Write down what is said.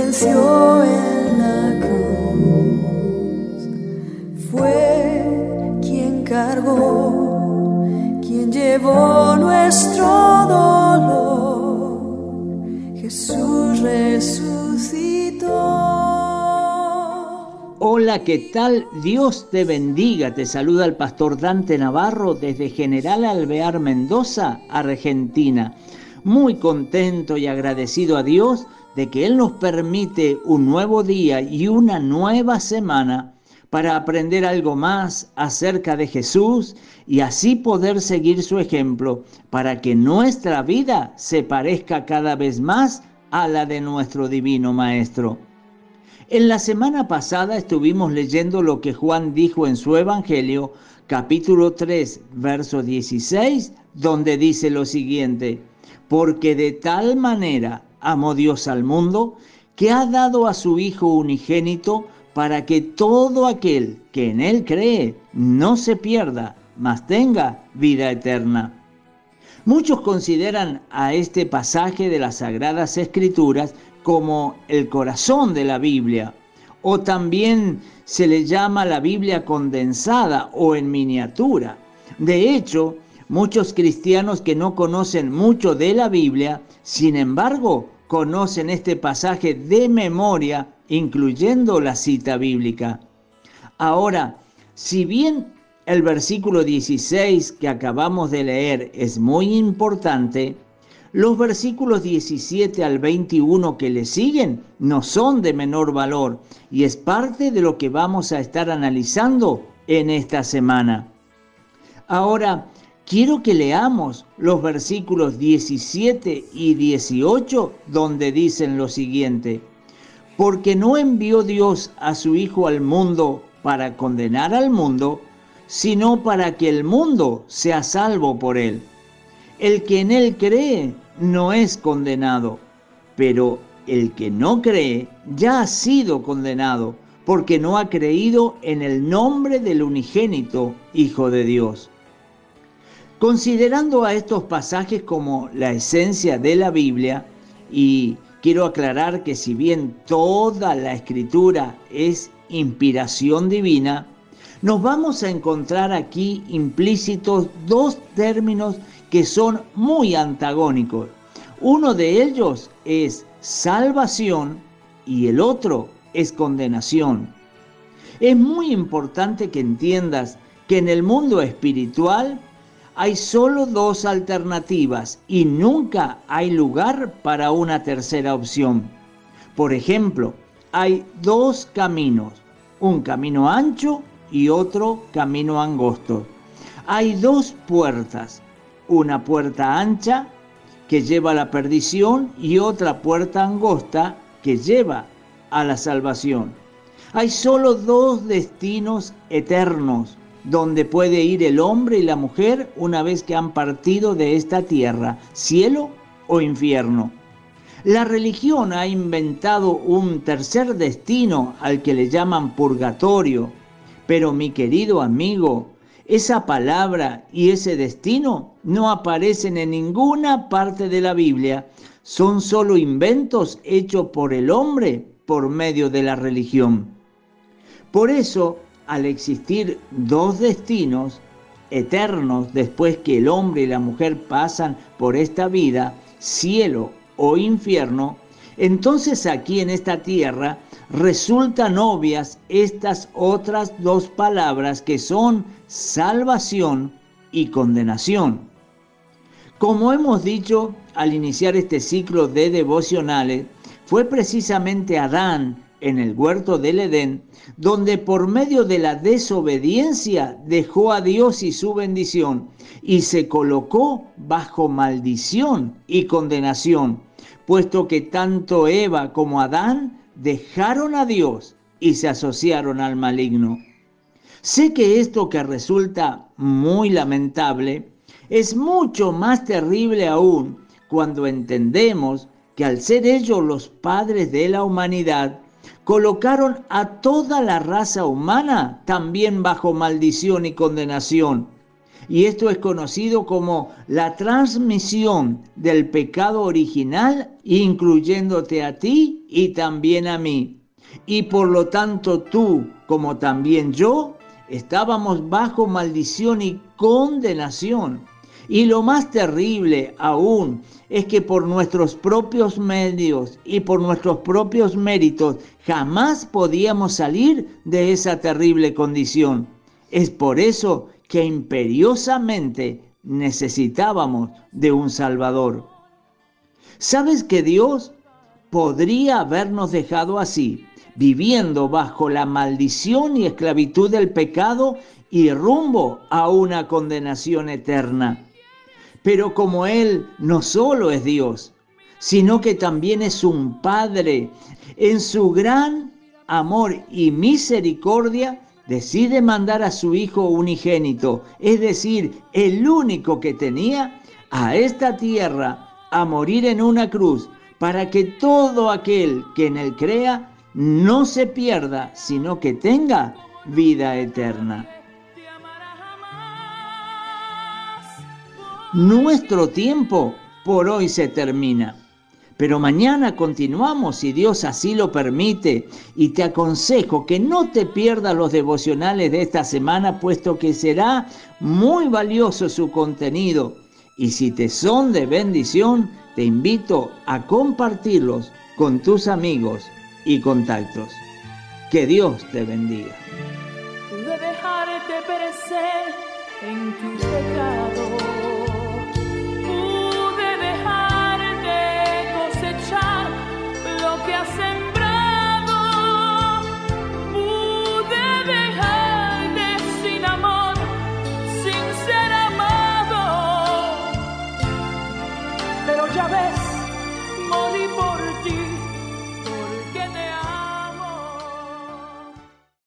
venció en la cruz. Fue quien cargó, quien llevó nuestro dolor. Jesús resucitó. Hola, ¿qué tal? Dios te bendiga. Te saluda el pastor Dante Navarro desde General Alvear, Mendoza, Argentina. Muy contento y agradecido a Dios de que Él nos permite un nuevo día y una nueva semana para aprender algo más acerca de Jesús y así poder seguir su ejemplo para que nuestra vida se parezca cada vez más a la de nuestro divino Maestro. En la semana pasada estuvimos leyendo lo que Juan dijo en su Evangelio, capítulo 3, verso 16, donde dice lo siguiente, porque de tal manera amó Dios al mundo, que ha dado a su Hijo unigénito para que todo aquel que en Él cree no se pierda, mas tenga vida eterna. Muchos consideran a este pasaje de las Sagradas Escrituras como el corazón de la Biblia, o también se le llama la Biblia condensada o en miniatura. De hecho, muchos cristianos que no conocen mucho de la Biblia, sin embargo, conocen este pasaje de memoria, incluyendo la cita bíblica. Ahora, si bien el versículo 16 que acabamos de leer es muy importante, los versículos 17 al 21 que le siguen no son de menor valor y es parte de lo que vamos a estar analizando en esta semana. Ahora, quiero que leamos los versículos 17 y 18 donde dicen lo siguiente, porque no envió Dios a su Hijo al mundo para condenar al mundo, sino para que el mundo sea salvo por él. El que en él cree no es condenado, pero el que no cree ya ha sido condenado, porque no ha creído en el nombre del unigénito Hijo de Dios. Considerando a estos pasajes como la esencia de la Biblia, y quiero aclarar que si bien toda la escritura es inspiración divina, nos vamos a encontrar aquí implícitos dos términos que son muy antagónicos. Uno de ellos es salvación y el otro es condenación. Es muy importante que entiendas que en el mundo espiritual hay solo dos alternativas y nunca hay lugar para una tercera opción. Por ejemplo, hay dos caminos, un camino ancho y otro camino angosto. Hay dos puertas, una puerta ancha que lleva a la perdición y otra puerta angosta que lleva a la salvación. Hay solo dos destinos eternos donde puede ir el hombre y la mujer una vez que han partido de esta tierra, cielo o infierno. La religión ha inventado un tercer destino al que le llaman purgatorio, pero mi querido amigo, esa palabra y ese destino no aparecen en ninguna parte de la Biblia, son solo inventos hechos por el hombre por medio de la religión. Por eso al existir dos destinos eternos después que el hombre y la mujer pasan por esta vida, cielo o infierno, entonces aquí en esta tierra resultan obvias estas otras dos palabras que son salvación y condenación. Como hemos dicho al iniciar este ciclo de devocionales, fue precisamente Adán en el huerto del Edén, donde por medio de la desobediencia dejó a Dios y su bendición y se colocó bajo maldición y condenación, puesto que tanto Eva como Adán dejaron a Dios y se asociaron al maligno. Sé que esto que resulta muy lamentable es mucho más terrible aún cuando entendemos que al ser ellos los padres de la humanidad, colocaron a toda la raza humana también bajo maldición y condenación. Y esto es conocido como la transmisión del pecado original, incluyéndote a ti y también a mí. Y por lo tanto tú, como también yo, estábamos bajo maldición y condenación. Y lo más terrible aún es que por nuestros propios medios y por nuestros propios méritos jamás podíamos salir de esa terrible condición. Es por eso que imperiosamente necesitábamos de un Salvador. ¿Sabes que Dios podría habernos dejado así, viviendo bajo la maldición y esclavitud del pecado y rumbo a una condenación eterna? Pero como Él no solo es Dios, sino que también es un Padre, en su gran amor y misericordia, decide mandar a su Hijo unigénito, es decir, el único que tenía, a esta tierra a morir en una cruz, para que todo aquel que en él crea no se pierda, sino que tenga vida eterna. Nuestro tiempo por hoy se termina. Pero mañana continuamos si Dios así lo permite y te aconsejo que no te pierdas los devocionales de esta semana puesto que será muy valioso su contenido y si te son de bendición te invito a compartirlos con tus amigos y contactos. Que Dios te bendiga.